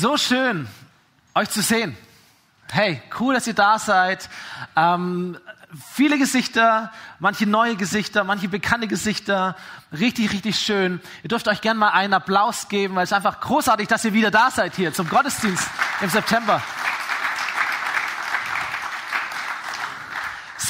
So schön, euch zu sehen. Hey, cool, dass ihr da seid. Ähm, viele Gesichter, manche neue Gesichter, manche bekannte Gesichter. Richtig, richtig schön. Ihr dürft euch gerne mal einen Applaus geben, weil es einfach großartig, dass ihr wieder da seid hier zum Gottesdienst im September.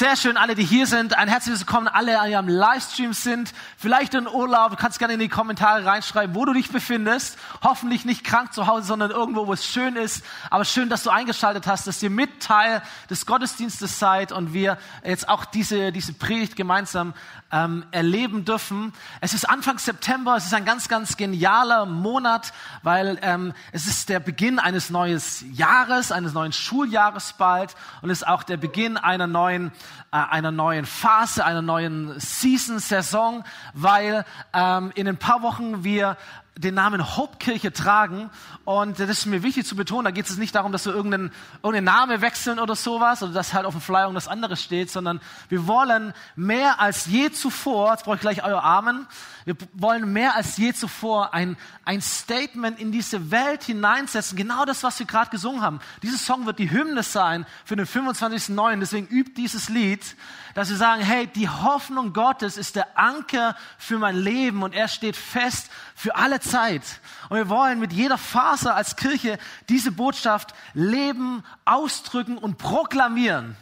Sehr schön, alle, die hier sind. Ein herzliches Willkommen, alle, die am Livestream sind. Vielleicht in Urlaub. Du kannst gerne in die Kommentare reinschreiben, wo du dich befindest. Hoffentlich nicht krank zu Hause, sondern irgendwo, wo es schön ist. Aber schön, dass du eingeschaltet hast, dass ihr mit Teil des Gottesdienstes seid und wir jetzt auch diese, diese Predigt gemeinsam ähm, erleben dürfen. Es ist Anfang September. Es ist ein ganz, ganz genialer Monat, weil ähm, es ist der Beginn eines neuen Jahres, eines neuen Schuljahres bald und ist auch der Beginn einer neuen einer neuen Phase, einer neuen Season, Saison, weil ähm, in ein paar Wochen wir den Namen Hauptkirche tragen. Und das ist mir wichtig zu betonen, da geht es nicht darum, dass wir irgendeinen, irgendeinen Namen wechseln oder sowas, oder dass halt auf dem Flyer irgendwas anderes steht, sondern wir wollen mehr als je zuvor, jetzt brauche ich gleich euer Amen, wir wollen mehr als je zuvor ein, ein Statement in diese Welt hineinsetzen. Genau das, was wir gerade gesungen haben. Dieses Song wird die Hymne sein für den 25.09. Deswegen übt dieses Lied, dass wir sagen, hey, die Hoffnung Gottes ist der Anker für mein Leben und er steht fest für alle Zeit. Und wir wollen mit jeder Phase als Kirche diese Botschaft leben, ausdrücken und proklamieren.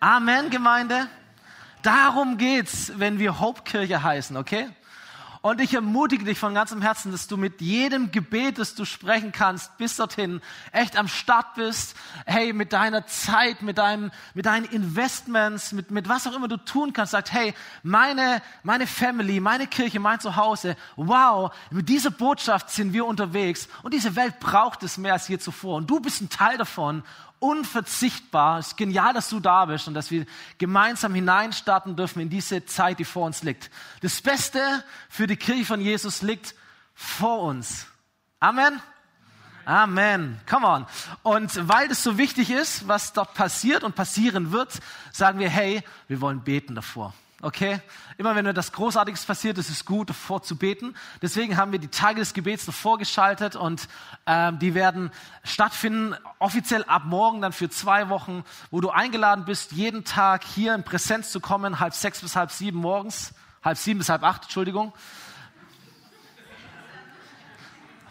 Amen, Gemeinde. Darum geht's, wenn wir Hauptkirche heißen, okay? Und ich ermutige dich von ganzem Herzen, dass du mit jedem Gebet, das du sprechen kannst, bis dorthin echt am Start bist. Hey, mit deiner Zeit, mit deinem, mit deinen Investments, mit, mit was auch immer du tun kannst, sagt, hey, meine, meine Family, meine Kirche, mein Zuhause, wow, mit dieser Botschaft sind wir unterwegs. Und diese Welt braucht es mehr als je zuvor. Und du bist ein Teil davon unverzichtbar. Es ist genial, dass du da bist und dass wir gemeinsam hineinstarten dürfen in diese Zeit, die vor uns liegt. Das Beste für die Kirche von Jesus liegt vor uns. Amen. Amen. Come on. Und weil das so wichtig ist, was dort passiert und passieren wird, sagen wir, hey, wir wollen beten davor. Okay? Immer wenn etwas Großartiges passiert, ist es gut, davor zu beten. Deswegen haben wir die Tage des Gebets davor geschaltet und ähm, die werden stattfinden, offiziell ab morgen dann für zwei Wochen, wo du eingeladen bist, jeden Tag hier in Präsenz zu kommen, halb sechs bis halb sieben morgens, halb sieben bis halb acht, Entschuldigung.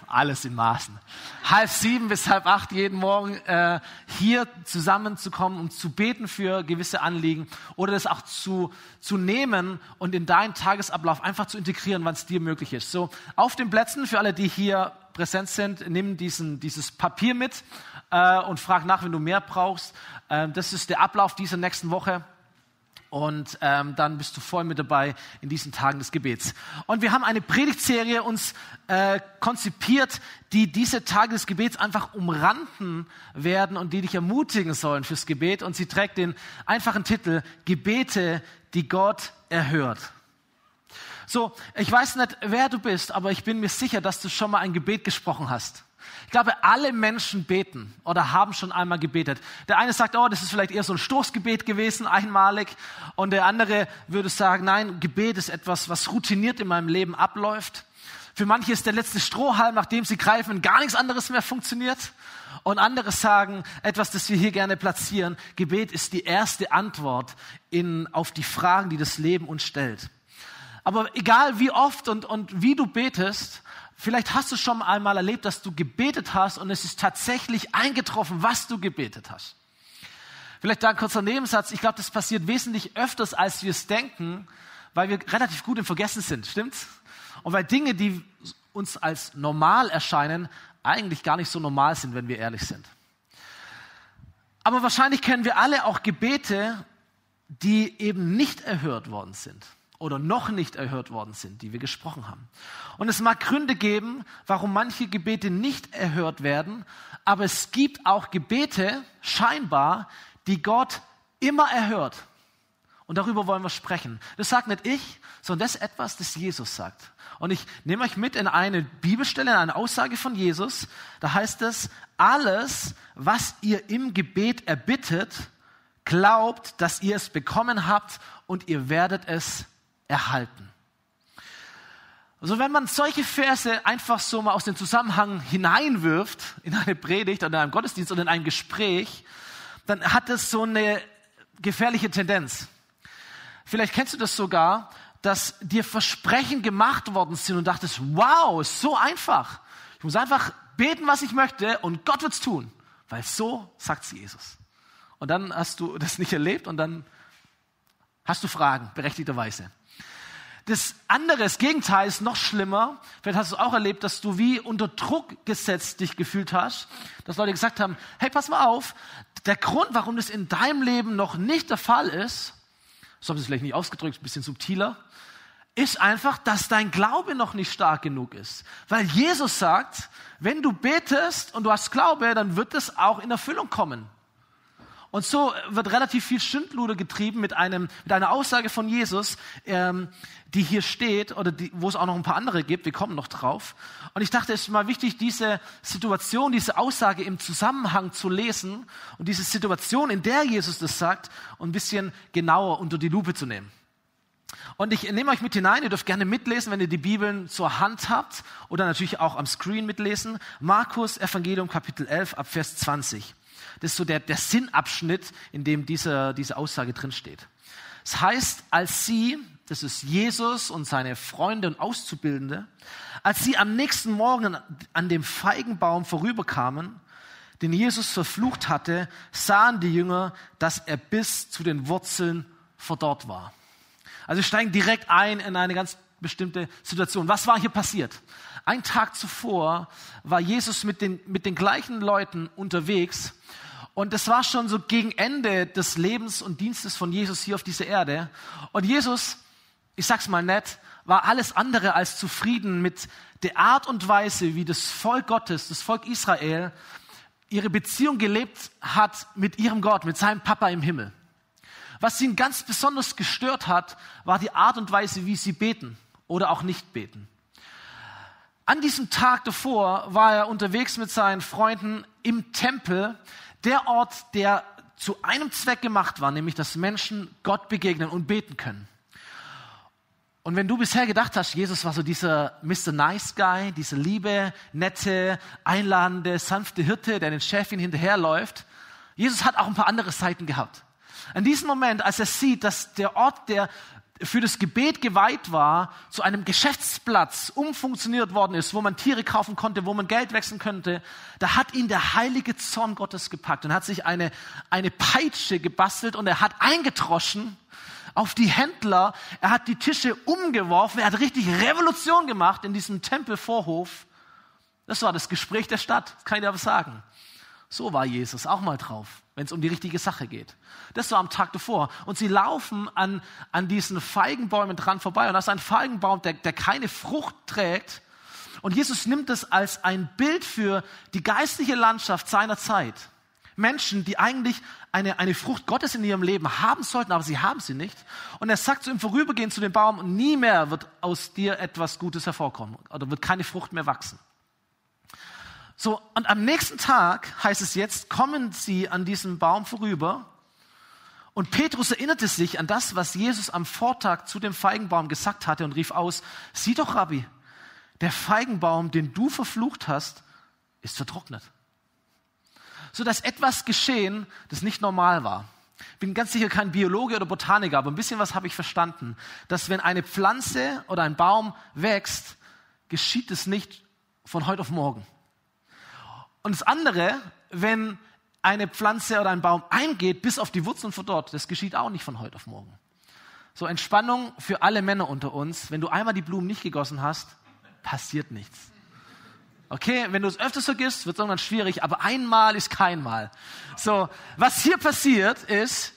Alles in Maßen. Halb sieben bis halb acht jeden Morgen äh, hier zusammenzukommen, um zu beten für gewisse Anliegen oder das auch zu, zu nehmen und in deinen Tagesablauf einfach zu integrieren, wann es dir möglich ist. So, auf den Plätzen, für alle, die hier präsent sind, nimm diesen, dieses Papier mit äh, und frag nach, wenn du mehr brauchst. Äh, das ist der Ablauf dieser nächsten Woche und ähm, dann bist du voll mit dabei in diesen Tagen des Gebets. Und wir haben eine Predigtserie uns äh, konzipiert, die diese Tage des Gebets einfach umranden werden und die dich ermutigen sollen fürs Gebet. Und sie trägt den einfachen Titel Gebete, die Gott erhört. So, ich weiß nicht, wer du bist, aber ich bin mir sicher, dass du schon mal ein Gebet gesprochen hast. Ich glaube, alle Menschen beten oder haben schon einmal gebetet. Der eine sagt, oh, das ist vielleicht eher so ein Stoßgebet gewesen, einmalig. Und der andere würde sagen, nein, Gebet ist etwas, was routiniert in meinem Leben abläuft. Für manche ist der letzte Strohhalm, nachdem sie greifen, gar nichts anderes mehr funktioniert. Und andere sagen etwas, das wir hier gerne platzieren. Gebet ist die erste Antwort in, auf die Fragen, die das Leben uns stellt. Aber egal wie oft und, und wie du betest, Vielleicht hast du schon einmal erlebt, dass du gebetet hast und es ist tatsächlich eingetroffen, was du gebetet hast. Vielleicht da ein kurzer Nebensatz. Ich glaube, das passiert wesentlich öfters, als wir es denken, weil wir relativ gut im Vergessen sind. Stimmt's? Und weil Dinge, die uns als normal erscheinen, eigentlich gar nicht so normal sind, wenn wir ehrlich sind. Aber wahrscheinlich kennen wir alle auch Gebete, die eben nicht erhört worden sind oder noch nicht erhört worden sind, die wir gesprochen haben. Und es mag Gründe geben, warum manche Gebete nicht erhört werden, aber es gibt auch Gebete, scheinbar, die Gott immer erhört. Und darüber wollen wir sprechen. Das sagt nicht ich, sondern das ist etwas, das Jesus sagt. Und ich nehme euch mit in eine Bibelstelle, in eine Aussage von Jesus. Da heißt es, alles, was ihr im Gebet erbittet, glaubt, dass ihr es bekommen habt und ihr werdet es erhalten. Also wenn man solche Verse einfach so mal aus dem Zusammenhang hineinwirft, in eine Predigt oder in einem Gottesdienst oder in ein Gespräch, dann hat es so eine gefährliche Tendenz. Vielleicht kennst du das sogar, dass dir Versprechen gemacht worden sind und dachtest, wow, so einfach. Ich muss einfach beten, was ich möchte und Gott wird's tun, weil so sagt es Jesus. Und dann hast du das nicht erlebt und dann hast du Fragen, berechtigterweise. Das andere, das Gegenteil ist noch schlimmer. Vielleicht hast du es auch erlebt, dass du wie unter Druck gesetzt dich gefühlt hast. Dass Leute gesagt haben, hey, pass mal auf, der Grund, warum das in deinem Leben noch nicht der Fall ist, so haben sie es vielleicht nicht ausgedrückt, ein bisschen subtiler, ist einfach, dass dein Glaube noch nicht stark genug ist. Weil Jesus sagt, wenn du betest und du hast Glaube, dann wird es auch in Erfüllung kommen. Und so wird relativ viel Schindluder getrieben mit, einem, mit einer Aussage von Jesus, ähm, die hier steht oder die, wo es auch noch ein paar andere gibt. Wir kommen noch drauf. Und ich dachte, es ist mal wichtig, diese Situation, diese Aussage im Zusammenhang zu lesen und diese Situation, in der Jesus das sagt, ein bisschen genauer unter die Lupe zu nehmen. Und ich nehme euch mit hinein, ihr dürft gerne mitlesen, wenn ihr die Bibeln zur Hand habt oder natürlich auch am Screen mitlesen. Markus Evangelium Kapitel 11 ab Vers 20. Das ist so der, der Sinnabschnitt, in dem diese, diese Aussage drin steht. Das heißt, als sie, das ist Jesus und seine Freunde und Auszubildende, als sie am nächsten Morgen an dem Feigenbaum vorüberkamen, den Jesus verflucht hatte, sahen die Jünger, dass er bis zu den Wurzeln verdorrt war. Also steigen direkt ein in eine ganz bestimmte Situation. Was war hier passiert? Ein Tag zuvor war Jesus mit den, mit den gleichen Leuten unterwegs und es war schon so gegen Ende des Lebens und Dienstes von Jesus hier auf dieser Erde. Und Jesus, ich sag's mal nett, war alles andere als zufrieden mit der Art und Weise, wie das Volk Gottes, das Volk Israel, ihre Beziehung gelebt hat mit ihrem Gott, mit seinem Papa im Himmel. Was ihn ganz besonders gestört hat, war die Art und Weise, wie sie beten oder auch nicht beten. An diesem Tag davor war er unterwegs mit seinen Freunden im Tempel, der Ort, der zu einem Zweck gemacht war, nämlich dass Menschen Gott begegnen und beten können. Und wenn du bisher gedacht hast, Jesus war so dieser Mr. Nice Guy, dieser liebe, nette, einladende, sanfte Hirte, der den Chefin hinterherläuft, Jesus hat auch ein paar andere Seiten gehabt. An diesem Moment, als er sieht, dass der Ort, der für das Gebet geweiht war, zu einem Geschäftsplatz umfunktioniert worden ist, wo man Tiere kaufen konnte, wo man Geld wechseln könnte, da hat ihn der heilige Zorn Gottes gepackt und hat sich eine, eine Peitsche gebastelt und er hat eingetroschen auf die Händler, er hat die Tische umgeworfen, er hat richtig Revolution gemacht in diesem Tempelvorhof. Das war das Gespräch der Stadt, kann ich dir aber sagen. So war Jesus auch mal drauf, wenn es um die richtige Sache geht. Das war am Tag davor. Und sie laufen an, an diesen Feigenbäumen dran vorbei. Und das ist ein Feigenbaum, der, der keine Frucht trägt. Und Jesus nimmt es als ein Bild für die geistliche Landschaft seiner Zeit. Menschen, die eigentlich eine, eine Frucht Gottes in ihrem Leben haben sollten, aber sie haben sie nicht. Und er sagt zu ihm vorübergehend zu dem Baum, nie mehr wird aus dir etwas Gutes hervorkommen oder wird keine Frucht mehr wachsen. So, und am nächsten Tag heißt es jetzt, kommen sie an diesem Baum vorüber und Petrus erinnerte sich an das, was Jesus am Vortag zu dem Feigenbaum gesagt hatte und rief aus, sieh doch, Rabbi, der Feigenbaum, den du verflucht hast, ist vertrocknet. So dass etwas geschehen, das nicht normal war. Ich bin ganz sicher kein Biologe oder Botaniker, aber ein bisschen was habe ich verstanden, dass wenn eine Pflanze oder ein Baum wächst, geschieht es nicht von heute auf morgen. Und das andere, wenn eine Pflanze oder ein Baum eingeht bis auf die Wurzeln verdorrt, das geschieht auch nicht von heute auf morgen. So Entspannung für alle Männer unter uns. Wenn du einmal die Blumen nicht gegossen hast, passiert nichts. Okay, wenn du es öfters vergisst, wird es irgendwann schwierig, aber einmal ist kein Mal. So, was hier passiert ist,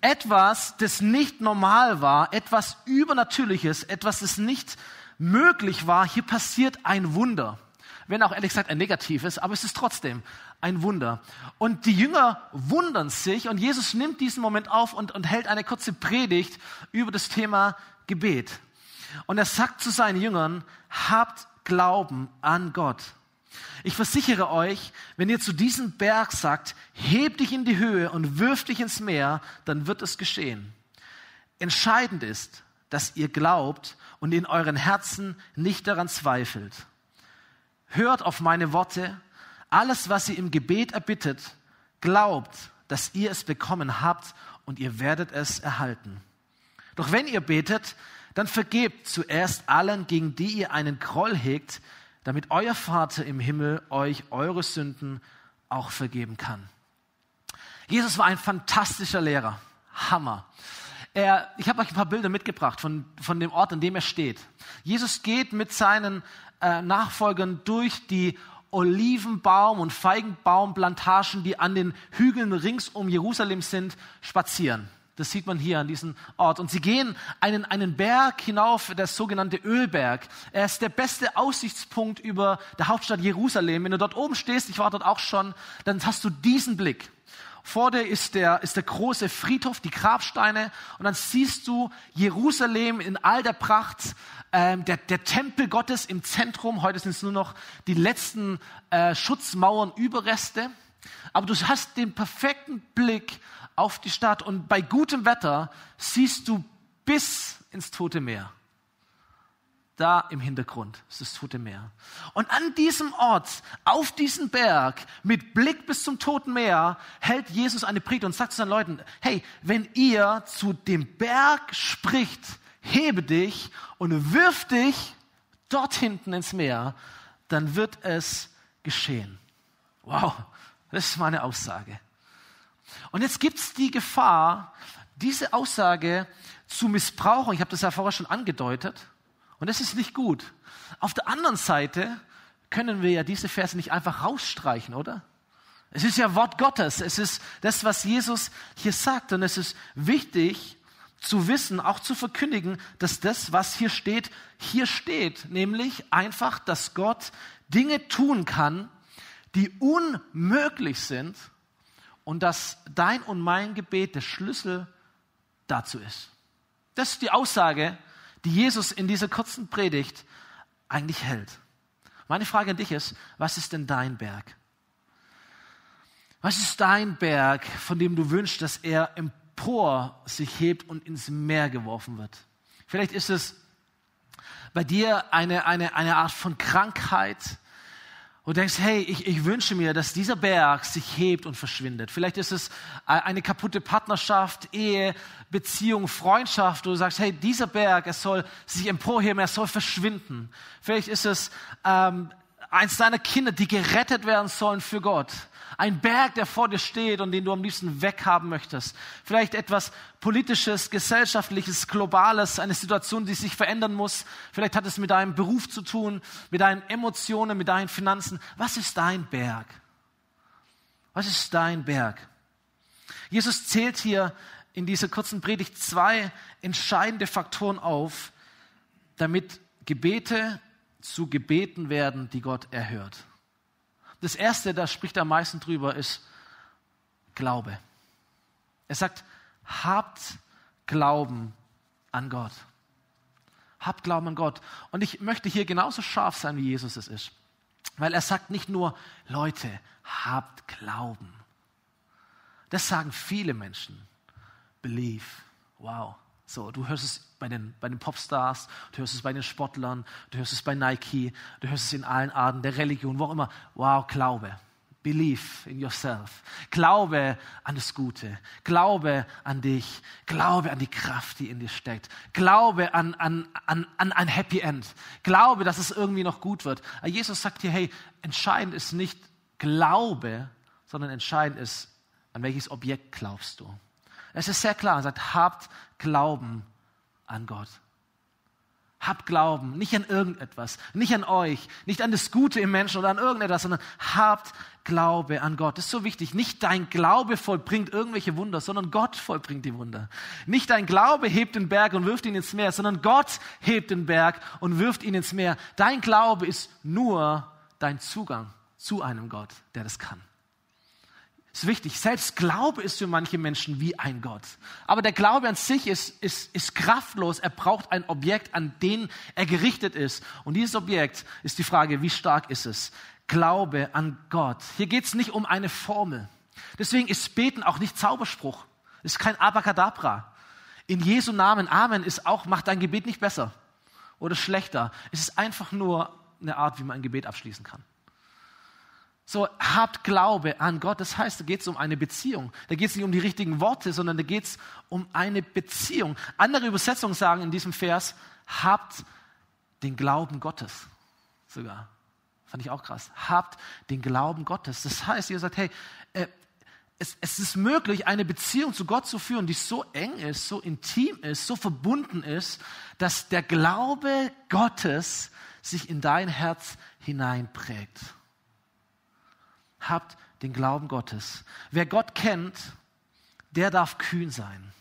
etwas, das nicht normal war, etwas Übernatürliches, etwas, das nicht möglich war, hier passiert ein Wunder wenn auch ehrlich gesagt ein negatives, aber es ist trotzdem ein Wunder. Und die Jünger wundern sich und Jesus nimmt diesen Moment auf und, und hält eine kurze Predigt über das Thema Gebet. Und er sagt zu seinen Jüngern, habt Glauben an Gott. Ich versichere euch, wenn ihr zu diesem Berg sagt, heb dich in die Höhe und wirf dich ins Meer, dann wird es geschehen. Entscheidend ist, dass ihr glaubt und in euren Herzen nicht daran zweifelt. Hört auf meine Worte, alles, was ihr im Gebet erbittet, glaubt, dass ihr es bekommen habt und ihr werdet es erhalten. Doch wenn ihr betet, dann vergebt zuerst allen, gegen die ihr einen Groll hegt, damit euer Vater im Himmel euch eure Sünden auch vergeben kann. Jesus war ein fantastischer Lehrer. Hammer. Er, ich habe euch ein paar Bilder mitgebracht von, von dem Ort, an dem er steht. Jesus geht mit seinen äh, Nachfolgern durch die Olivenbaum- und Feigenbaumplantagen, die an den Hügeln rings um Jerusalem sind, spazieren. Das sieht man hier an diesem Ort. Und sie gehen einen, einen Berg hinauf, der sogenannte Ölberg. Er ist der beste Aussichtspunkt über der Hauptstadt Jerusalem. Wenn du dort oben stehst, ich war dort auch schon, dann hast du diesen Blick. Vor dir ist der, ist der große Friedhof, die Grabsteine. Und dann siehst du Jerusalem in all der Pracht, ähm, der, der Tempel Gottes im Zentrum. Heute sind es nur noch die letzten äh, Schutzmauern, Überreste. Aber du hast den perfekten Blick auf die Stadt und bei gutem Wetter siehst du bis ins Tote Meer. Da im Hintergrund ist das Tote Meer. Und an diesem Ort, auf diesem Berg, mit Blick bis zum Toten Meer, hält Jesus eine Predigt und sagt zu seinen Leuten, hey, wenn ihr zu dem Berg spricht, hebe dich und wirf dich dort hinten ins Meer, dann wird es geschehen. Wow, das ist meine Aussage. Und jetzt gibt es die Gefahr, diese Aussage zu missbrauchen. Ich habe das ja vorher schon angedeutet. Und das ist nicht gut. Auf der anderen Seite können wir ja diese Verse nicht einfach rausstreichen, oder? Es ist ja Wort Gottes. Es ist das, was Jesus hier sagt. Und es ist wichtig zu wissen, auch zu verkündigen, dass das, was hier steht, hier steht. Nämlich einfach, dass Gott Dinge tun kann, die unmöglich sind und dass dein und mein Gebet der Schlüssel dazu ist. Das ist die Aussage, die Jesus in dieser kurzen Predigt eigentlich hält. Meine Frage an dich ist, was ist denn dein Berg? Was ist dein Berg, von dem du wünschst, dass er empor sich hebt und ins Meer geworfen wird? Vielleicht ist es bei dir eine, eine, eine Art von Krankheit, und denkst, hey, ich, ich wünsche mir, dass dieser Berg sich hebt und verschwindet. Vielleicht ist es eine kaputte Partnerschaft, Ehe, Beziehung, Freundschaft, du sagst, hey, dieser Berg, er soll sich emporheben, er soll verschwinden. Vielleicht ist es ähm, eins deiner Kinder, die gerettet werden sollen für Gott. Ein Berg, der vor dir steht und den du am liebsten weghaben möchtest. Vielleicht etwas politisches, gesellschaftliches, globales, eine Situation, die sich verändern muss. Vielleicht hat es mit deinem Beruf zu tun, mit deinen Emotionen, mit deinen Finanzen. Was ist dein Berg? Was ist dein Berg? Jesus zählt hier in dieser kurzen Predigt zwei entscheidende Faktoren auf, damit Gebete zu Gebeten werden, die Gott erhört. Das erste, da spricht am meisten drüber, ist Glaube. Er sagt, habt Glauben an Gott. Habt Glauben an Gott. Und ich möchte hier genauso scharf sein, wie Jesus es ist. Weil er sagt nicht nur, Leute, habt Glauben. Das sagen viele Menschen. Believe. Wow. So, du hörst es bei den, bei den Popstars, du hörst es bei den Sportlern, du hörst es bei Nike, du hörst es in allen Arten der Religion, wo auch immer. Wow, Glaube. Believe in yourself. Glaube an das Gute. Glaube an dich. Glaube an die Kraft, die in dir steckt. Glaube an, an, an, an ein Happy End. Glaube, dass es irgendwie noch gut wird. Jesus sagt hier, hey, entscheidend ist nicht Glaube, sondern entscheidend ist, an welches Objekt glaubst du. Es ist sehr klar, er sagt, habt Glauben an Gott. Habt Glauben, nicht an irgendetwas, nicht an euch, nicht an das Gute im Menschen oder an irgendetwas, sondern habt Glaube an Gott. Das ist so wichtig. Nicht dein Glaube vollbringt irgendwelche Wunder, sondern Gott vollbringt die Wunder. Nicht dein Glaube hebt den Berg und wirft ihn ins Meer, sondern Gott hebt den Berg und wirft ihn ins Meer. Dein Glaube ist nur dein Zugang zu einem Gott, der das kann ist wichtig. Selbst Glaube ist für manche Menschen wie ein Gott. Aber der Glaube an sich ist, ist, ist kraftlos. Er braucht ein Objekt, an den er gerichtet ist. Und dieses Objekt ist die Frage, wie stark ist es? Glaube an Gott. Hier geht es nicht um eine Formel. Deswegen ist Beten auch nicht Zauberspruch. Ist kein Abracadabra. In Jesu Namen, Amen, ist auch, macht dein Gebet nicht besser oder schlechter. Es ist einfach nur eine Art, wie man ein Gebet abschließen kann. So, habt Glaube an Gott. Das heißt, da geht es um eine Beziehung. Da geht es nicht um die richtigen Worte, sondern da geht es um eine Beziehung. Andere Übersetzungen sagen in diesem Vers, habt den Glauben Gottes. Sogar. Fand ich auch krass. Habt den Glauben Gottes. Das heißt, ihr sagt, hey, äh, es, es ist möglich, eine Beziehung zu Gott zu führen, die so eng ist, so intim ist, so verbunden ist, dass der Glaube Gottes sich in dein Herz hineinprägt. Habt den Glauben Gottes. Wer Gott kennt, der darf kühn sein.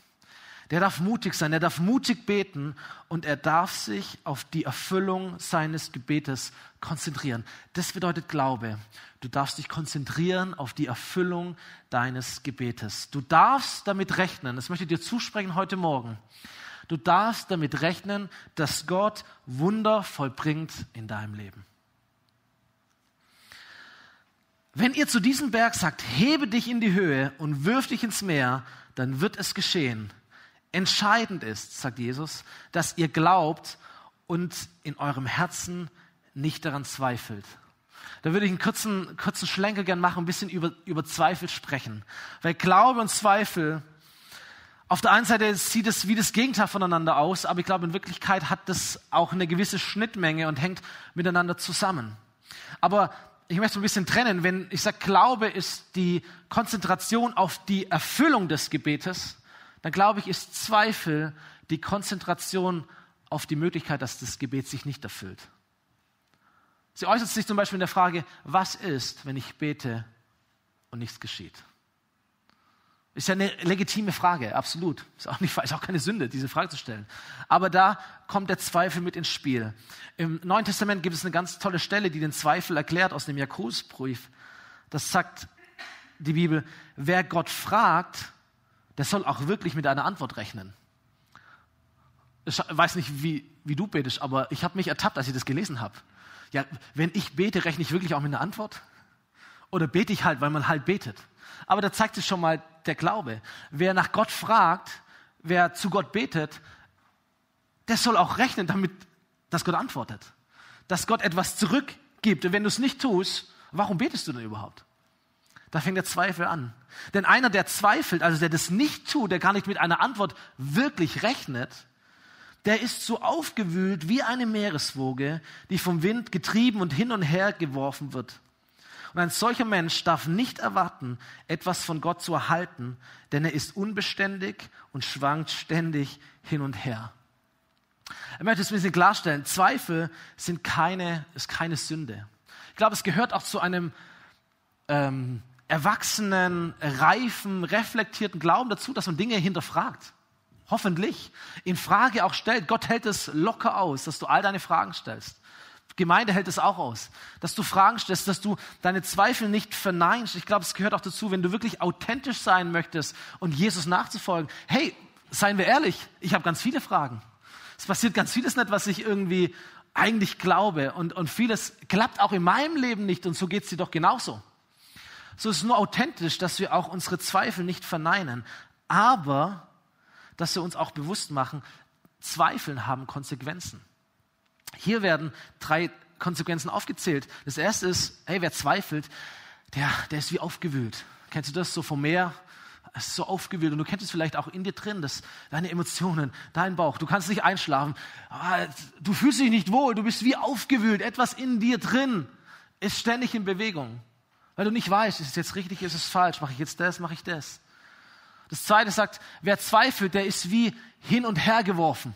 Der darf mutig sein, der darf mutig beten und er darf sich auf die Erfüllung seines Gebetes konzentrieren. Das bedeutet Glaube. Du darfst dich konzentrieren auf die Erfüllung deines Gebetes. Du darfst damit rechnen, das möchte ich dir zusprechen heute Morgen. Du darfst damit rechnen, dass Gott Wunder vollbringt in deinem Leben. Wenn ihr zu diesem Berg sagt, hebe dich in die Höhe und wirf dich ins Meer, dann wird es geschehen. Entscheidend ist, sagt Jesus, dass ihr glaubt und in eurem Herzen nicht daran zweifelt. Da würde ich einen kurzen, kurzen Schlenker gern machen, ein bisschen über, über Zweifel sprechen. Weil Glaube und Zweifel, auf der einen Seite sieht es wie das Gegenteil voneinander aus, aber ich glaube, in Wirklichkeit hat das auch eine gewisse Schnittmenge und hängt miteinander zusammen. Aber ich möchte ein bisschen trennen, wenn ich sage, Glaube ist die Konzentration auf die Erfüllung des Gebetes, dann glaube ich, ist Zweifel die Konzentration auf die Möglichkeit, dass das Gebet sich nicht erfüllt. Sie äußert sich zum Beispiel in der Frage, was ist, wenn ich bete und nichts geschieht? Ist ja eine legitime Frage, absolut. Ist auch, nicht, ist auch keine Sünde, diese Frage zu stellen. Aber da kommt der Zweifel mit ins Spiel. Im Neuen Testament gibt es eine ganz tolle Stelle, die den Zweifel erklärt aus dem Jakobusbrief. Das sagt die Bibel, wer Gott fragt, der soll auch wirklich mit einer Antwort rechnen. Ich weiß nicht, wie, wie du betest, aber ich habe mich ertappt, als ich das gelesen habe. Ja, wenn ich bete, rechne ich wirklich auch mit einer Antwort? Oder bete ich halt, weil man halt betet? Aber da zeigt sich schon mal der Glaube. Wer nach Gott fragt, wer zu Gott betet, der soll auch rechnen damit, dass Gott antwortet. Dass Gott etwas zurückgibt. Und wenn du es nicht tust, warum betest du denn überhaupt? Da fängt der Zweifel an. Denn einer, der zweifelt, also der das nicht tut, der gar nicht mit einer Antwort wirklich rechnet, der ist so aufgewühlt wie eine Meereswoge, die vom Wind getrieben und hin und her geworfen wird. Und ein solcher Mensch darf nicht erwarten, etwas von Gott zu erhalten, denn er ist unbeständig und schwankt ständig hin und her. Ich möchte es ein bisschen klarstellen. Zweifel sind keine, ist keine Sünde. Ich glaube, es gehört auch zu einem ähm, erwachsenen, reifen, reflektierten Glauben dazu, dass man Dinge hinterfragt. Hoffentlich. In Frage auch stellt. Gott hält es locker aus, dass du all deine Fragen stellst. Gemeinde hält es auch aus, dass du Fragen stellst, dass du deine Zweifel nicht verneinst. Ich glaube, es gehört auch dazu, wenn du wirklich authentisch sein möchtest und Jesus nachzufolgen. Hey, seien wir ehrlich, ich habe ganz viele Fragen. Es passiert ganz vieles nicht, was ich irgendwie eigentlich glaube und, und vieles klappt auch in meinem Leben nicht und so geht es dir doch genauso. So ist es nur authentisch, dass wir auch unsere Zweifel nicht verneinen, aber dass wir uns auch bewusst machen, Zweifeln haben Konsequenzen. Hier werden drei Konsequenzen aufgezählt. Das erste ist, hey, wer zweifelt, der, der ist wie aufgewühlt. Kennst du das so vom Meer? Es ist so aufgewühlt und du kennst es vielleicht auch in dir drin, dass deine Emotionen, dein Bauch, du kannst nicht einschlafen, du fühlst dich nicht wohl, du bist wie aufgewühlt, etwas in dir drin ist ständig in Bewegung. Weil du nicht weißt, ist es jetzt richtig, ist es falsch, mache ich jetzt das, mache ich das. Das zweite sagt, wer zweifelt, der ist wie hin und her geworfen.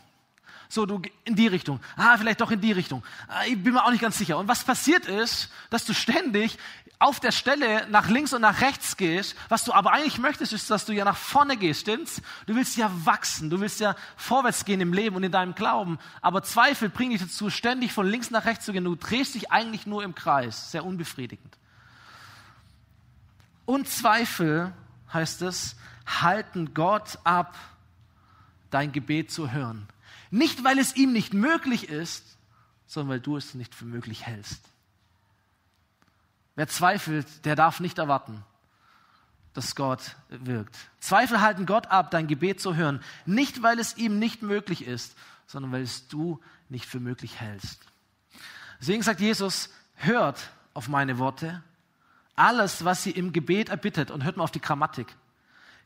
So, du in die Richtung. Ah, vielleicht doch in die Richtung. Ah, ich bin mir auch nicht ganz sicher. Und was passiert ist, dass du ständig auf der Stelle nach links und nach rechts gehst. Was du aber eigentlich möchtest, ist, dass du ja nach vorne gehst, stimmt's? Du willst ja wachsen. Du willst ja vorwärts gehen im Leben und in deinem Glauben. Aber Zweifel bringen dich dazu, ständig von links nach rechts zu gehen. Du drehst dich eigentlich nur im Kreis. Sehr unbefriedigend. Und Zweifel, heißt es, halten Gott ab, dein Gebet zu hören. Nicht, weil es ihm nicht möglich ist, sondern weil du es nicht für möglich hältst. Wer zweifelt, der darf nicht erwarten, dass Gott wirkt. Zweifel halten Gott ab, dein Gebet zu hören. Nicht, weil es ihm nicht möglich ist, sondern weil es du nicht für möglich hältst. Deswegen sagt Jesus, hört auf meine Worte. Alles, was ihr im Gebet erbittet, und hört mal auf die Grammatik,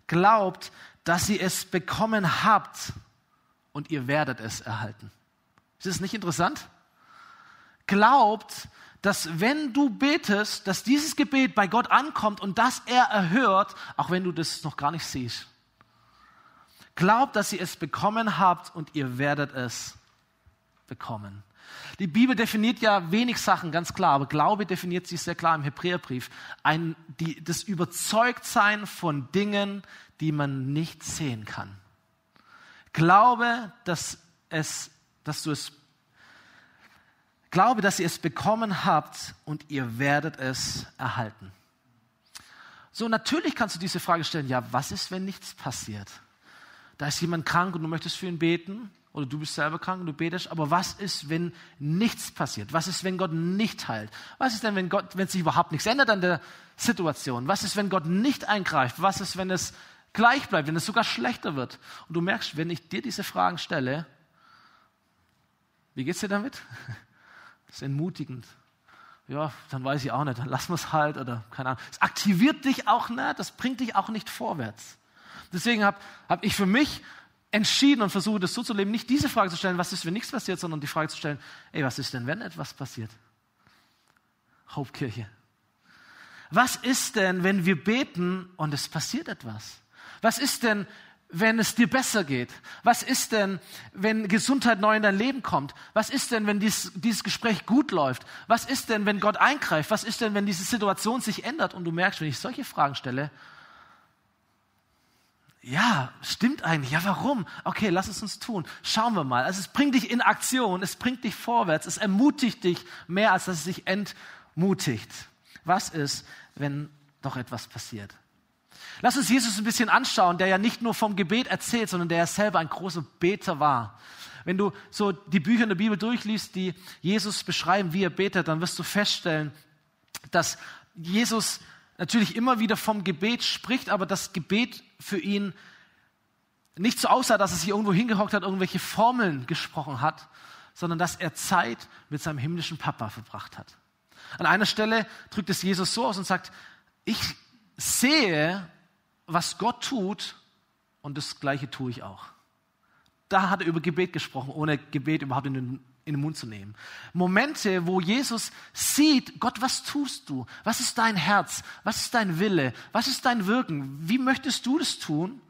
glaubt, dass ihr es bekommen habt und ihr werdet es erhalten. Ist das nicht interessant? Glaubt, dass wenn du betest, dass dieses Gebet bei Gott ankommt und dass er erhört, auch wenn du das noch gar nicht siehst. Glaubt, dass ihr es bekommen habt und ihr werdet es bekommen. Die Bibel definiert ja wenig Sachen, ganz klar, aber Glaube definiert sich sehr klar im Hebräerbrief. Ein, die, das Überzeugtsein von Dingen, die man nicht sehen kann. Glaube, dass, es, dass du es Glaube, dass ihr es bekommen habt und ihr werdet es erhalten. So, natürlich kannst du diese Frage stellen, ja, was ist, wenn nichts passiert? Da ist jemand krank und du möchtest für ihn beten oder du bist selber krank und du betest, aber was ist, wenn nichts passiert? Was ist, wenn Gott nicht heilt? Was ist denn, wenn Gott, wenn sich überhaupt nichts ändert an der Situation? Was ist, wenn Gott nicht eingreift? Was ist, wenn es gleich bleibt, wenn es sogar schlechter wird? Und du merkst, wenn ich dir diese Fragen stelle, wie geht's dir damit? Das ist entmutigend. Ja, dann weiß ich auch nicht, dann lassen wir es halt oder keine Ahnung. Es aktiviert dich auch nicht, das bringt dich auch nicht vorwärts. Deswegen habe hab ich für mich entschieden und versuche das so zu leben, nicht diese Frage zu stellen, was ist, wenn nichts passiert, sondern die Frage zu stellen, ey, was ist denn, wenn etwas passiert? Hauptkirche. Was ist denn, wenn wir beten und es passiert etwas? Was ist denn, wenn es dir besser geht? Was ist denn, wenn Gesundheit neu in dein Leben kommt? Was ist denn, wenn dies, dieses Gespräch gut läuft? Was ist denn, wenn Gott eingreift? Was ist denn, wenn diese Situation sich ändert? Und du merkst, wenn ich solche Fragen stelle, ja, stimmt eigentlich. Ja, warum? Okay, lass es uns tun. Schauen wir mal. Also es bringt dich in Aktion, es bringt dich vorwärts, es ermutigt dich mehr, als dass es dich entmutigt. Was ist, wenn doch etwas passiert? Lass uns Jesus ein bisschen anschauen, der ja nicht nur vom Gebet erzählt, sondern der ja selber ein großer Beter war. Wenn du so die Bücher in der Bibel durchliest, die Jesus beschreiben, wie er betet, dann wirst du feststellen, dass Jesus natürlich immer wieder vom Gebet spricht, aber das Gebet für ihn nicht so aussah, dass er sich irgendwo hingehockt hat, irgendwelche Formeln gesprochen hat, sondern dass er Zeit mit seinem himmlischen Papa verbracht hat. An einer Stelle drückt es Jesus so aus und sagt, ich sehe was Gott tut und das Gleiche tue ich auch. Da hat er über Gebet gesprochen, ohne Gebet überhaupt in den, in den Mund zu nehmen. Momente, wo Jesus sieht, Gott, was tust du? Was ist dein Herz? Was ist dein Wille? Was ist dein Wirken? Wie möchtest du das tun?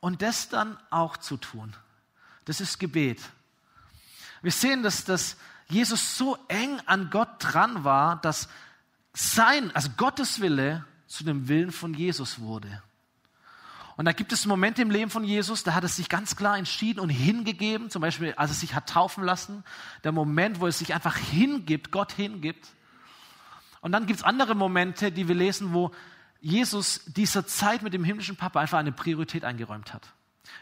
Und das dann auch zu tun. Das ist Gebet. Wir sehen, dass, dass Jesus so eng an Gott dran war, dass sein, also Gottes Wille zu dem Willen von Jesus wurde. Und da gibt es Momente im Leben von Jesus, da hat er sich ganz klar entschieden und hingegeben, zum Beispiel als er sich hat taufen lassen, der Moment, wo er sich einfach hingibt, Gott hingibt. Und dann gibt es andere Momente, die wir lesen, wo Jesus dieser Zeit mit dem himmlischen Papa einfach eine Priorität eingeräumt hat.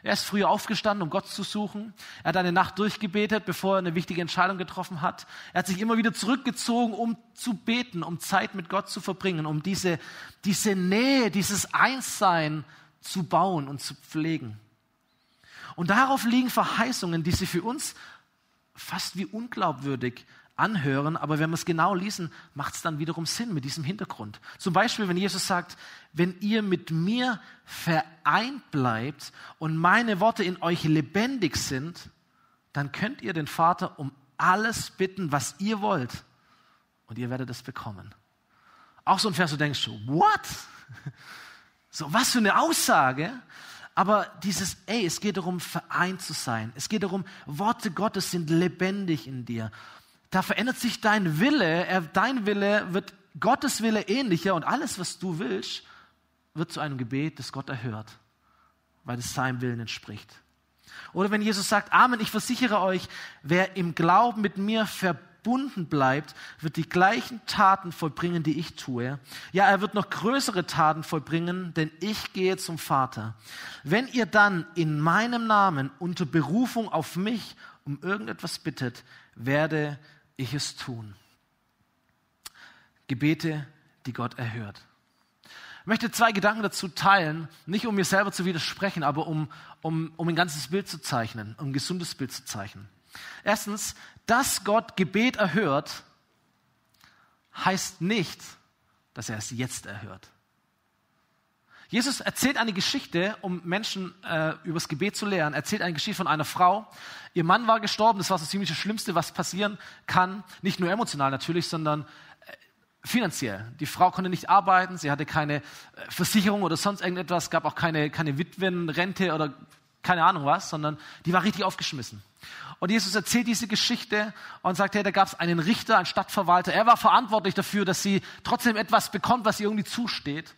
Er ist früher aufgestanden, um Gott zu suchen. Er hat eine Nacht durchgebetet, bevor er eine wichtige Entscheidung getroffen hat. Er hat sich immer wieder zurückgezogen, um zu beten, um Zeit mit Gott zu verbringen, um diese, diese Nähe, dieses Einssein zu bauen und zu pflegen. Und darauf liegen Verheißungen, die sich für uns fast wie unglaubwürdig anhören, aber wenn wir es genau lesen, macht es dann wiederum Sinn mit diesem Hintergrund. Zum Beispiel, wenn Jesus sagt, wenn ihr mit mir vereint bleibt und meine Worte in euch lebendig sind, dann könnt ihr den Vater um alles bitten, was ihr wollt und ihr werdet es bekommen. Auch so ein Vers, du denkst, what? So, was für eine Aussage. Aber dieses, ey, es geht darum, vereint zu sein. Es geht darum, Worte Gottes sind lebendig in dir. Da verändert sich dein Wille. Er, dein Wille wird Gottes Wille ähnlicher und alles, was du willst, wird zu einem Gebet, das Gott erhört, weil es seinem Willen entspricht. Oder wenn Jesus sagt, Amen, ich versichere euch, wer im Glauben mit mir verbindet, verbunden bleibt, wird die gleichen Taten vollbringen, die ich tue. Ja, er wird noch größere Taten vollbringen, denn ich gehe zum Vater. Wenn ihr dann in meinem Namen unter Berufung auf mich um irgendetwas bittet, werde ich es tun. Gebete, die Gott erhört. Ich möchte zwei Gedanken dazu teilen, nicht um mir selber zu widersprechen, aber um, um, um ein ganzes Bild zu zeichnen, um ein gesundes Bild zu zeichnen. Erstens, dass Gott Gebet erhört, heißt nicht, dass er es jetzt erhört. Jesus erzählt eine Geschichte, um Menschen äh, übers Gebet zu lehren. Er erzählt eine Geschichte von einer Frau. Ihr Mann war gestorben. Das war so ziemlich das Schlimmste, was passieren kann. Nicht nur emotional natürlich, sondern äh, finanziell. Die Frau konnte nicht arbeiten. Sie hatte keine äh, Versicherung oder sonst irgendetwas. Gab auch keine, keine Witwenrente oder keine Ahnung was, sondern die war richtig aufgeschmissen. Und Jesus erzählt diese Geschichte und sagt, hey, da gab es einen Richter, einen Stadtverwalter. Er war verantwortlich dafür, dass sie trotzdem etwas bekommt, was ihr irgendwie zusteht.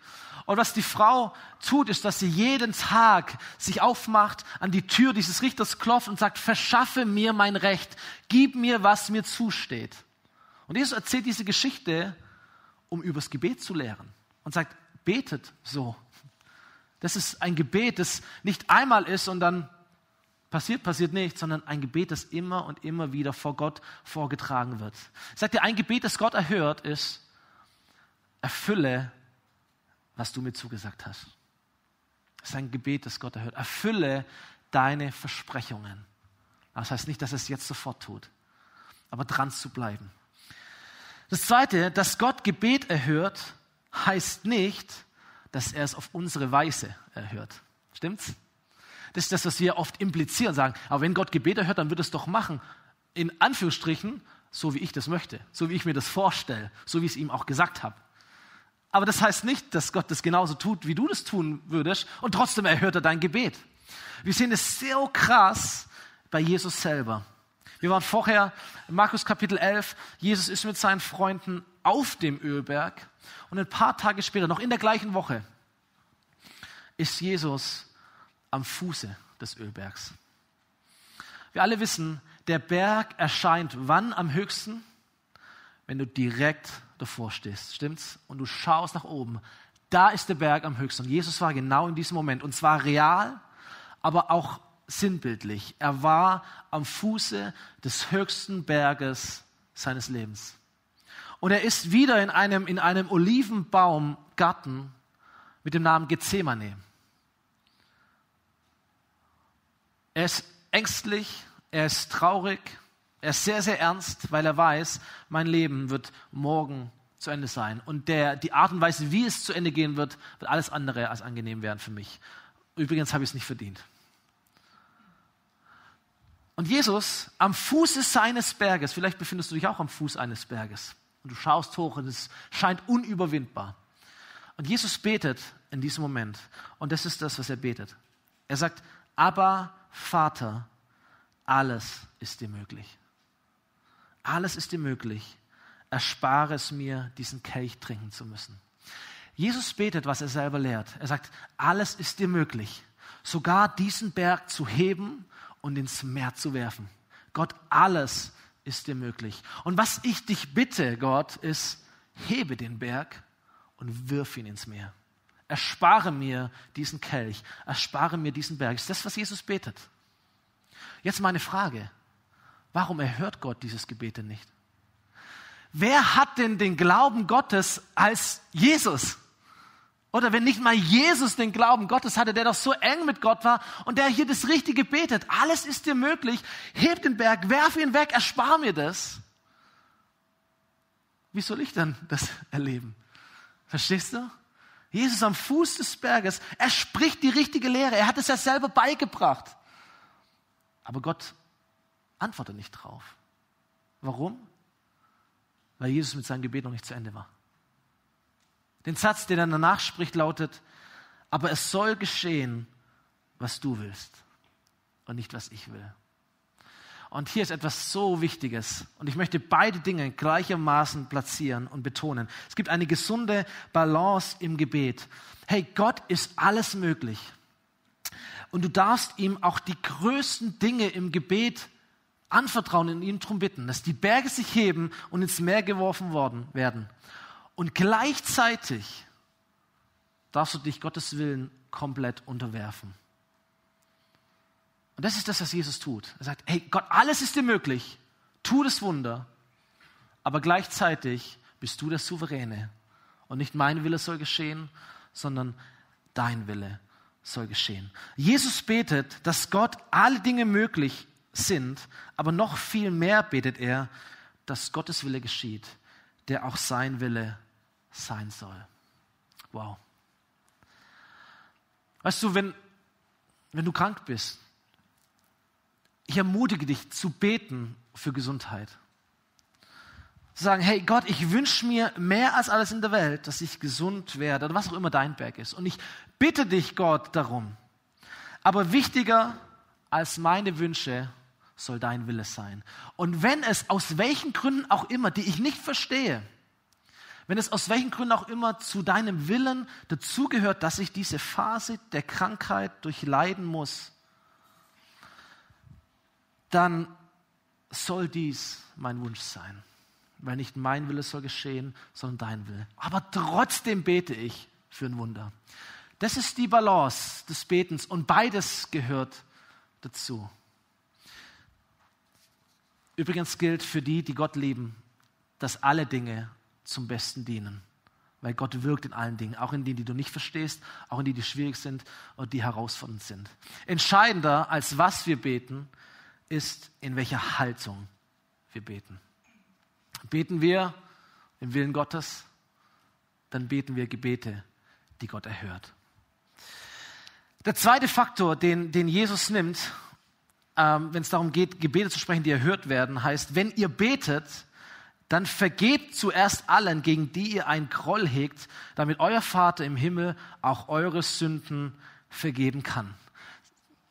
Und was die Frau tut, ist, dass sie jeden Tag sich aufmacht, an die Tür dieses Richters klopft und sagt, verschaffe mir mein Recht, gib mir, was mir zusteht. Und Jesus erzählt diese Geschichte, um übers Gebet zu lehren und sagt, betet so. Das ist ein Gebet, das nicht einmal ist und dann passiert, passiert nichts, sondern ein Gebet, das immer und immer wieder vor Gott vorgetragen wird. Sagt ihr, ein Gebet, das Gott erhört, ist, erfülle was du mir zugesagt hast. Das ist ein Gebet, das Gott erhört. Erfülle deine Versprechungen. Das heißt nicht, dass es jetzt sofort tut, aber dran zu bleiben. Das Zweite, dass Gott Gebet erhört, heißt nicht, dass er es auf unsere Weise erhört. Stimmt's? Das ist das, was wir oft implizieren, sagen, aber wenn Gott Gebet erhört, dann wird es doch machen. In Anführungsstrichen, so wie ich das möchte, so wie ich mir das vorstelle, so wie ich es ihm auch gesagt habe. Aber das heißt nicht, dass Gott das genauso tut, wie du das tun würdest und trotzdem erhört er dein Gebet. Wir sehen es sehr krass bei Jesus selber. Wir waren vorher in Markus Kapitel 11. Jesus ist mit seinen Freunden auf dem Ölberg und ein paar Tage später, noch in der gleichen Woche, ist Jesus am Fuße des Ölbergs. Wir alle wissen, der Berg erscheint wann am höchsten? Wenn du direkt davor stehst, stimmt's? Und du schaust nach oben. Da ist der Berg am höchsten. Und Jesus war genau in diesem Moment. Und zwar real, aber auch sinnbildlich. Er war am Fuße des höchsten Berges seines Lebens. Und er ist wieder in einem, in einem Olivenbaumgarten mit dem Namen Gethsemane. Er ist ängstlich, er ist traurig, er ist sehr, sehr ernst, weil er weiß, mein Leben wird morgen zu Ende sein. Und der, die Art und Weise, wie es zu Ende gehen wird, wird alles andere als angenehm werden für mich. Übrigens habe ich es nicht verdient. Und Jesus am Fuße seines Berges, vielleicht befindest du dich auch am Fuß eines Berges und du schaust hoch und es scheint unüberwindbar. Und Jesus betet in diesem Moment und das ist das, was er betet. Er sagt, aber Vater, alles ist dir möglich. Alles ist dir möglich. Erspare es mir, diesen Kelch trinken zu müssen. Jesus betet, was er selber lehrt. Er sagt, alles ist dir möglich. Sogar diesen Berg zu heben und ins Meer zu werfen. Gott, alles ist dir möglich. Und was ich dich bitte, Gott, ist, hebe den Berg und wirf ihn ins Meer. Erspare mir diesen Kelch, erspare mir diesen Berg. Ist das, was Jesus betet? Jetzt meine Frage. Warum erhört Gott dieses Gebet denn nicht? Wer hat denn den Glauben Gottes als Jesus? Oder wenn nicht mal Jesus den Glauben Gottes hatte, der doch so eng mit Gott war und der hier das Richtige betet. Alles ist dir möglich. Heb den Berg, werf ihn weg, erspar mir das. Wie soll ich dann das erleben? Verstehst du? Jesus am Fuß des Berges, er spricht die richtige Lehre. Er hat es ja selber beigebracht. Aber Gott antwortet nicht drauf. Warum? Weil Jesus mit seinem Gebet noch nicht zu Ende war. Den Satz, den er danach spricht, lautet, aber es soll geschehen, was du willst und nicht, was ich will. Und hier ist etwas so Wichtiges. Und ich möchte beide Dinge gleichermaßen platzieren und betonen. Es gibt eine gesunde Balance im Gebet. Hey, Gott ist alles möglich. Und du darfst ihm auch die größten Dinge im Gebet anvertrauen und ihn darum bitten, dass die Berge sich heben und ins Meer geworfen worden werden. Und gleichzeitig darfst du dich Gottes Willen komplett unterwerfen. Und das ist das, was Jesus tut. Er sagt, hey Gott, alles ist dir möglich. Tu das Wunder. Aber gleichzeitig bist du der Souveräne. Und nicht mein Wille soll geschehen, sondern dein Wille soll geschehen. Jesus betet, dass Gott alle Dinge möglich sind, aber noch viel mehr betet er, dass Gottes Wille geschieht, der auch sein Wille sein soll. Wow. Weißt du, wenn, wenn du krank bist, ich ermutige dich zu beten für Gesundheit. Zu sagen, hey Gott, ich wünsche mir mehr als alles in der Welt, dass ich gesund werde oder was auch immer dein Berg ist. Und ich bitte dich, Gott, darum. Aber wichtiger als meine Wünsche soll dein Wille sein. Und wenn es aus welchen Gründen auch immer, die ich nicht verstehe, wenn es aus welchen Gründen auch immer zu deinem Willen dazugehört, dass ich diese Phase der Krankheit durchleiden muss, dann soll dies mein Wunsch sein. Weil nicht mein Wille soll geschehen, sondern dein Wille. Aber trotzdem bete ich für ein Wunder. Das ist die Balance des Betens und beides gehört dazu. Übrigens gilt für die, die Gott lieben, dass alle Dinge zum Besten dienen. Weil Gott wirkt in allen Dingen, auch in denen, die du nicht verstehst, auch in denen, die schwierig sind und die herausfordernd sind. Entscheidender als was wir beten, ist, in welcher Haltung wir beten. Beten wir im Willen Gottes, dann beten wir Gebete, die Gott erhört. Der zweite Faktor, den, den Jesus nimmt, ähm, wenn es darum geht, Gebete zu sprechen, die erhört werden, heißt, wenn ihr betet, dann vergebt zuerst allen, gegen die ihr einen Groll hegt, damit euer Vater im Himmel auch eure Sünden vergeben kann.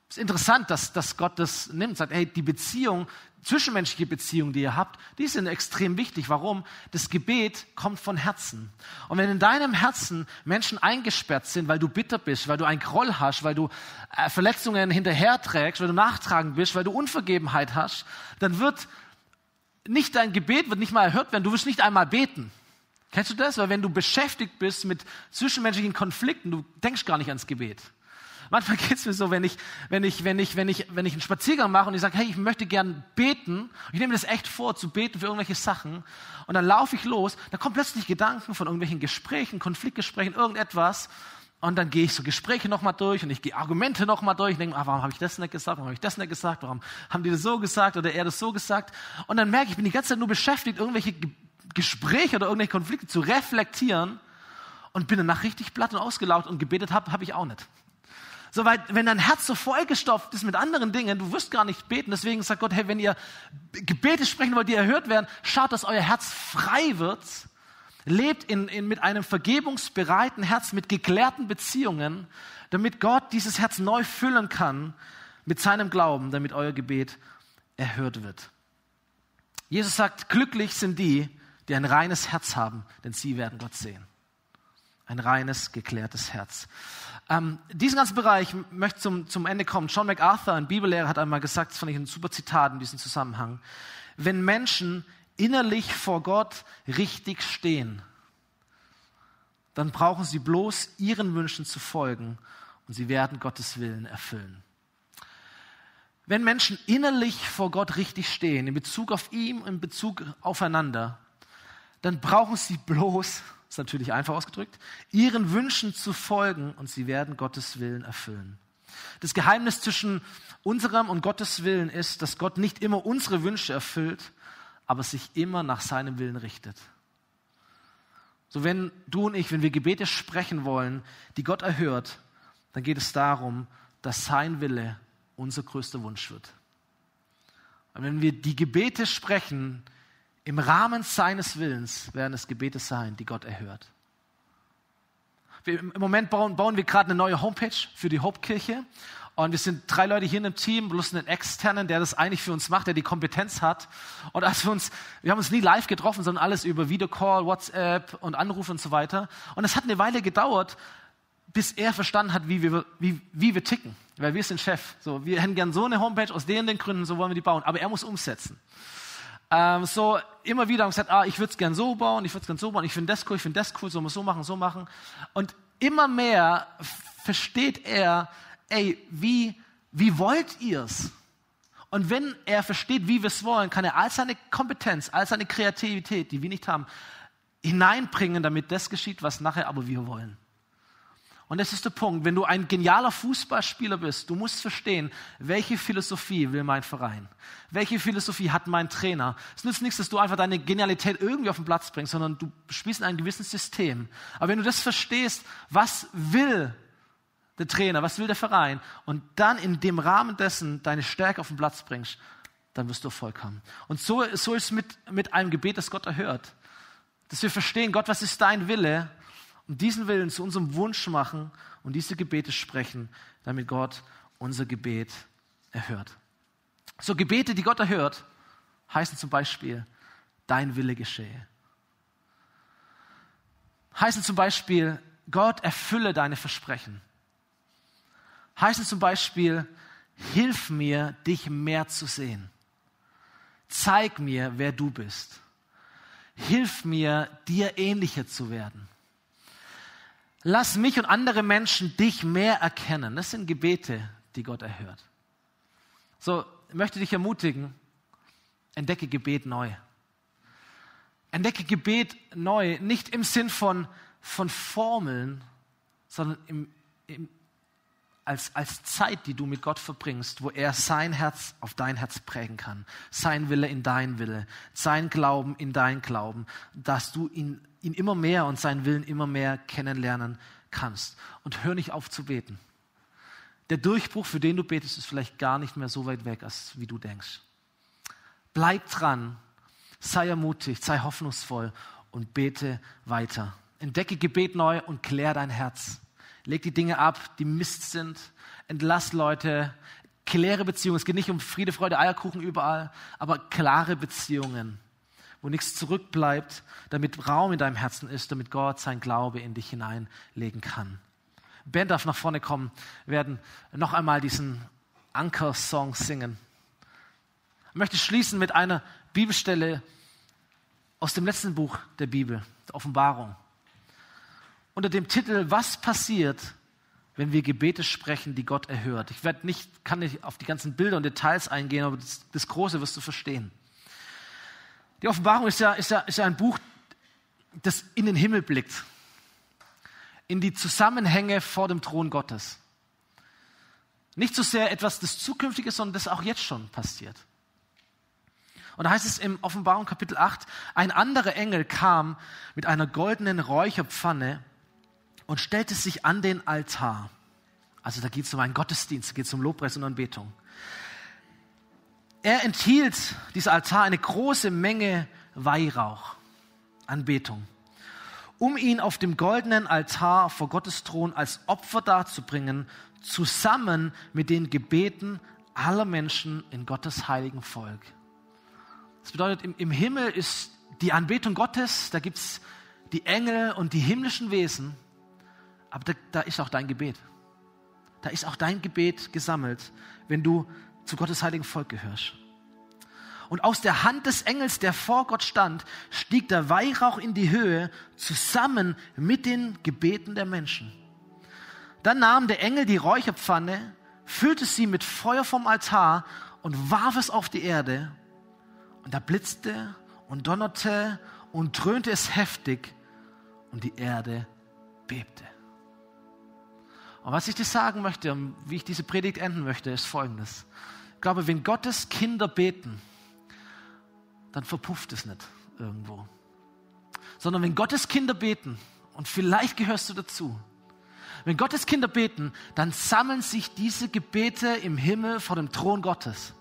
Es ist interessant, dass, dass Gott das nimmt, sagt, hey, die Beziehung, zwischenmenschliche Beziehungen, die ihr habt, die sind extrem wichtig. Warum? Das Gebet kommt von Herzen. Und wenn in deinem Herzen Menschen eingesperrt sind, weil du bitter bist, weil du einen Groll hast, weil du äh, Verletzungen hinterherträgst, weil du nachtragend bist, weil du Unvergebenheit hast, dann wird nicht dein Gebet wird nicht mal erhört werden. Du wirst nicht einmal beten. Kennst du das? Weil wenn du beschäftigt bist mit zwischenmenschlichen Konflikten, du denkst gar nicht ans Gebet. Manchmal geht es mir so, wenn ich, wenn ich, wenn ich, wenn ich, wenn ich einen Spaziergang mache und ich sage, hey, ich möchte gern beten, ich nehme das echt vor, zu beten für irgendwelche Sachen, und dann laufe ich los, da kommen plötzlich Gedanken von irgendwelchen Gesprächen, Konfliktgesprächen, irgendetwas, und dann gehe ich so Gespräche nochmal durch und ich gehe Argumente nochmal durch und denke, ah, warum habe ich das nicht gesagt, warum habe ich das nicht gesagt, warum haben die das so gesagt oder er das so gesagt. Und dann merke ich, ich bin die ganze Zeit nur beschäftigt, irgendwelche Gespräche oder irgendwelche Konflikte zu reflektieren und bin danach richtig platt und ausgelaugt und gebetet habe, habe ich auch nicht. Soweit, wenn dein Herz so vollgestopft ist mit anderen Dingen, du wirst gar nicht beten. Deswegen sagt Gott, hey, wenn ihr Gebete sprechen wollt, die erhört werden, schaut, dass euer Herz frei wird. Lebt in, in, mit einem vergebungsbereiten Herz, mit geklärten Beziehungen, damit Gott dieses Herz neu füllen kann mit seinem Glauben, damit euer Gebet erhört wird. Jesus sagt, glücklich sind die, die ein reines Herz haben, denn sie werden Gott sehen. Ein reines, geklärtes Herz. Ähm, diesen ganzen Bereich möchte zum, zum Ende kommen. John MacArthur, ein Bibellehrer, hat einmal gesagt, das fand ich ein super Zitat in diesem Zusammenhang. Wenn Menschen innerlich vor Gott richtig stehen, dann brauchen sie bloß ihren Wünschen zu folgen und sie werden Gottes Willen erfüllen. Wenn Menschen innerlich vor Gott richtig stehen, in Bezug auf ihn, in Bezug aufeinander, dann brauchen sie bloß ist natürlich einfach ausgedrückt, ihren Wünschen zu folgen und sie werden Gottes Willen erfüllen. Das Geheimnis zwischen unserem und Gottes Willen ist, dass Gott nicht immer unsere Wünsche erfüllt, aber sich immer nach seinem Willen richtet. So wenn du und ich, wenn wir Gebete sprechen wollen, die Gott erhört, dann geht es darum, dass sein Wille unser größter Wunsch wird. Und wenn wir die Gebete sprechen, im Rahmen seines Willens werden es Gebete sein, die Gott erhört. Wir, Im Moment bauen, bauen wir gerade eine neue Homepage für die Hauptkirche. Und wir sind drei Leute hier in dem Team, plus einen externen, der das eigentlich für uns macht, der die Kompetenz hat. Und als wir uns, wir haben uns nie live getroffen, sondern alles über Videocall, WhatsApp und Anrufe und so weiter. Und es hat eine Weile gedauert, bis er verstanden hat, wie wir, wie, wie wir ticken. Weil wir sind Chef. So, wir hätten gern so eine Homepage aus den, den Gründen, so wollen wir die bauen. Aber er muss umsetzen ähm, so immer wieder haben gesagt, ah, ich würde es gern so bauen, ich würde es gern so bauen, ich finde das cool, ich finde das cool, so wir so machen, so machen. Und immer mehr versteht er, ey, wie, wie wollt ihr's? Und wenn er versteht, wie wir es wollen, kann er all seine Kompetenz, all seine Kreativität, die wir nicht haben, hineinbringen, damit das geschieht, was nachher aber wir wollen. Und das ist der Punkt, wenn du ein genialer Fußballspieler bist, du musst verstehen, welche Philosophie will mein Verein? Welche Philosophie hat mein Trainer? Es nützt nichts, dass du einfach deine Genialität irgendwie auf den Platz bringst, sondern du spielst in einem gewissen System. Aber wenn du das verstehst, was will der Trainer, was will der Verein und dann in dem Rahmen dessen deine Stärke auf den Platz bringst, dann wirst du Erfolg haben. Und so, so ist es mit, mit einem Gebet, das Gott erhört. Dass wir verstehen, Gott, was ist dein Wille? und diesen Willen zu unserem Wunsch machen und diese Gebete sprechen, damit Gott unser Gebet erhört. So Gebete, die Gott erhört, heißen zum Beispiel, dein Wille geschehe. Heißen zum Beispiel, Gott erfülle deine Versprechen. Heißen zum Beispiel, hilf mir, dich mehr zu sehen. Zeig mir, wer du bist. Hilf mir, dir ähnlicher zu werden. Lass mich und andere Menschen dich mehr erkennen. Das sind Gebete, die Gott erhört. So, ich möchte dich ermutigen, entdecke Gebet neu. Entdecke Gebet neu, nicht im Sinn von, von Formeln, sondern im, im, als, als Zeit, die du mit Gott verbringst, wo er sein Herz auf dein Herz prägen kann, sein Wille in dein Wille, sein Glauben in dein Glauben, dass du ihn, ihn immer mehr und seinen Willen immer mehr kennenlernen kannst. Und hör nicht auf zu beten. Der Durchbruch, für den du betest, ist vielleicht gar nicht mehr so weit weg, als wie du denkst. Bleib dran, sei ermutigt, sei hoffnungsvoll und bete weiter. Entdecke Gebet neu und klär dein Herz. Leg die Dinge ab, die Mist sind. Entlass Leute. Kläre Beziehungen. Es geht nicht um Friede, Freude, Eierkuchen überall, aber klare Beziehungen, wo nichts zurückbleibt, damit Raum in deinem Herzen ist, damit Gott sein Glaube in dich hineinlegen kann. Ben darf nach vorne kommen, werden noch einmal diesen Anker-Song singen. Ich möchte schließen mit einer Bibelstelle aus dem letzten Buch der Bibel, der Offenbarung unter dem Titel Was passiert, wenn wir Gebete sprechen, die Gott erhört. Ich werde nicht, kann nicht auf die ganzen Bilder und Details eingehen, aber das, das Große wirst du verstehen. Die Offenbarung ist ja, ist, ja, ist ja ein Buch, das in den Himmel blickt, in die Zusammenhänge vor dem Thron Gottes. Nicht so sehr etwas das Zukünftige, sondern das auch jetzt schon passiert. Und da heißt es im Offenbarung Kapitel 8, ein anderer Engel kam mit einer goldenen Räucherpfanne und stellte sich an den Altar. Also da geht es um einen Gottesdienst, geht es um Lobpreis und Anbetung. Er enthielt, dieser Altar, eine große Menge Weihrauch, Anbetung, um ihn auf dem goldenen Altar vor Gottes Thron als Opfer darzubringen, zusammen mit den Gebeten aller Menschen in Gottes heiligen Volk. Das bedeutet, im, im Himmel ist die Anbetung Gottes, da gibt es die Engel und die himmlischen Wesen aber da, da ist auch dein Gebet. Da ist auch dein Gebet gesammelt, wenn du zu Gottes heiligen Volk gehörst. Und aus der Hand des Engels, der vor Gott stand, stieg der Weihrauch in die Höhe zusammen mit den Gebeten der Menschen. Dann nahm der Engel die Räucherpfanne, füllte sie mit Feuer vom Altar und warf es auf die Erde. Und da blitzte und donnerte und dröhnte es heftig und die Erde bebte. Und was ich dir sagen möchte, wie ich diese Predigt enden möchte, ist folgendes. Ich glaube, wenn Gottes Kinder beten, dann verpufft es nicht irgendwo. Sondern wenn Gottes Kinder beten, und vielleicht gehörst du dazu, wenn Gottes Kinder beten, dann sammeln sich diese Gebete im Himmel vor dem Thron Gottes.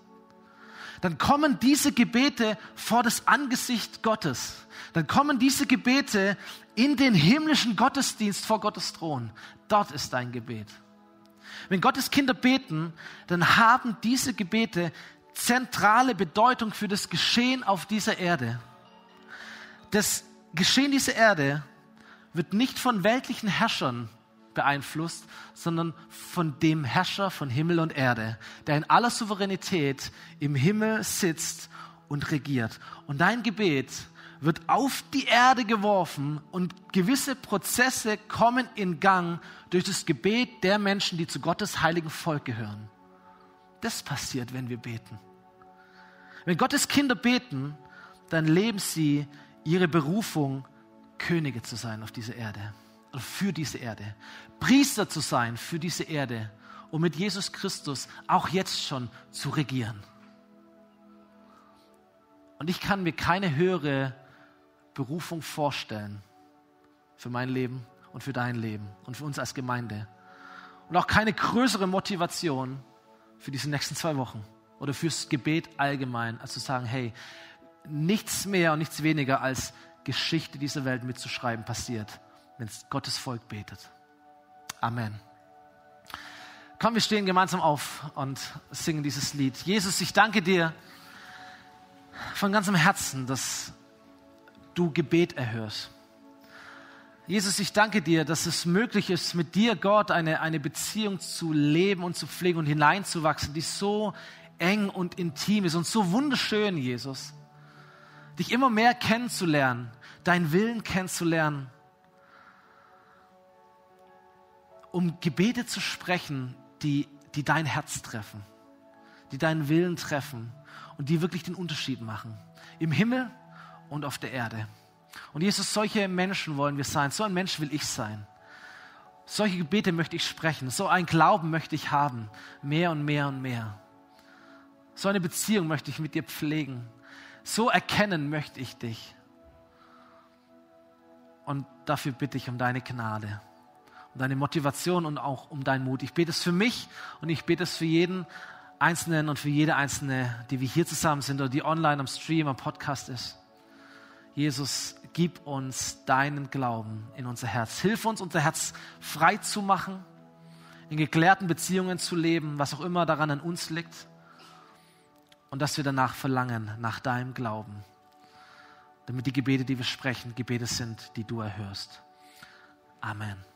Dann kommen diese Gebete vor das Angesicht Gottes. Dann kommen diese Gebete in den himmlischen Gottesdienst vor Gottes Thron. Dort ist dein Gebet. Wenn Gottes Kinder beten, dann haben diese Gebete zentrale Bedeutung für das Geschehen auf dieser Erde. Das Geschehen dieser Erde wird nicht von weltlichen Herrschern beeinflusst, sondern von dem Herrscher von Himmel und Erde, der in aller Souveränität im Himmel sitzt und regiert. Und dein Gebet wird auf die Erde geworfen und gewisse Prozesse kommen in Gang durch das Gebet der Menschen, die zu Gottes heiligen Volk gehören. Das passiert, wenn wir beten. Wenn Gottes Kinder beten, dann leben sie ihre Berufung, Könige zu sein auf dieser Erde. Für diese Erde. Priester zu sein für diese Erde, um mit Jesus Christus auch jetzt schon zu regieren. Und ich kann mir keine höhere Berufung vorstellen für mein Leben und für dein Leben und für uns als Gemeinde. Und auch keine größere Motivation für diese nächsten zwei Wochen oder fürs Gebet allgemein, als zu sagen, hey, nichts mehr und nichts weniger als Geschichte dieser Welt mitzuschreiben passiert, wenn Gottes Volk betet. Amen. Komm, wir stehen gemeinsam auf und singen dieses Lied. Jesus, ich danke dir von ganzem Herzen, dass du Gebet erhörst. Jesus, ich danke dir, dass es möglich ist, mit dir, Gott, eine, eine Beziehung zu leben und zu pflegen und hineinzuwachsen, die so eng und intim ist und so wunderschön, Jesus. Dich immer mehr kennenzulernen, deinen Willen kennenzulernen, um Gebete zu sprechen, die, die dein Herz treffen, die deinen Willen treffen und die wirklich den Unterschied machen. Im Himmel und auf der Erde. Und Jesus, solche Menschen wollen wir sein. So ein Mensch will ich sein. Solche Gebete möchte ich sprechen. So ein Glauben möchte ich haben. Mehr und mehr und mehr. So eine Beziehung möchte ich mit dir pflegen. So erkennen möchte ich dich. Und dafür bitte ich um deine Gnade, deine Motivation und auch um deinen Mut. Ich bete es für mich und ich bete es für jeden Einzelnen und für jede Einzelne, die wir hier zusammen sind oder die online am Stream, am Podcast ist. Jesus, gib uns deinen Glauben in unser Herz. Hilf uns, unser Herz frei zu machen, in geklärten Beziehungen zu leben, was auch immer daran an uns liegt. Und dass wir danach verlangen, nach deinem Glauben. Damit die Gebete, die wir sprechen, Gebete sind, die du erhörst. Amen.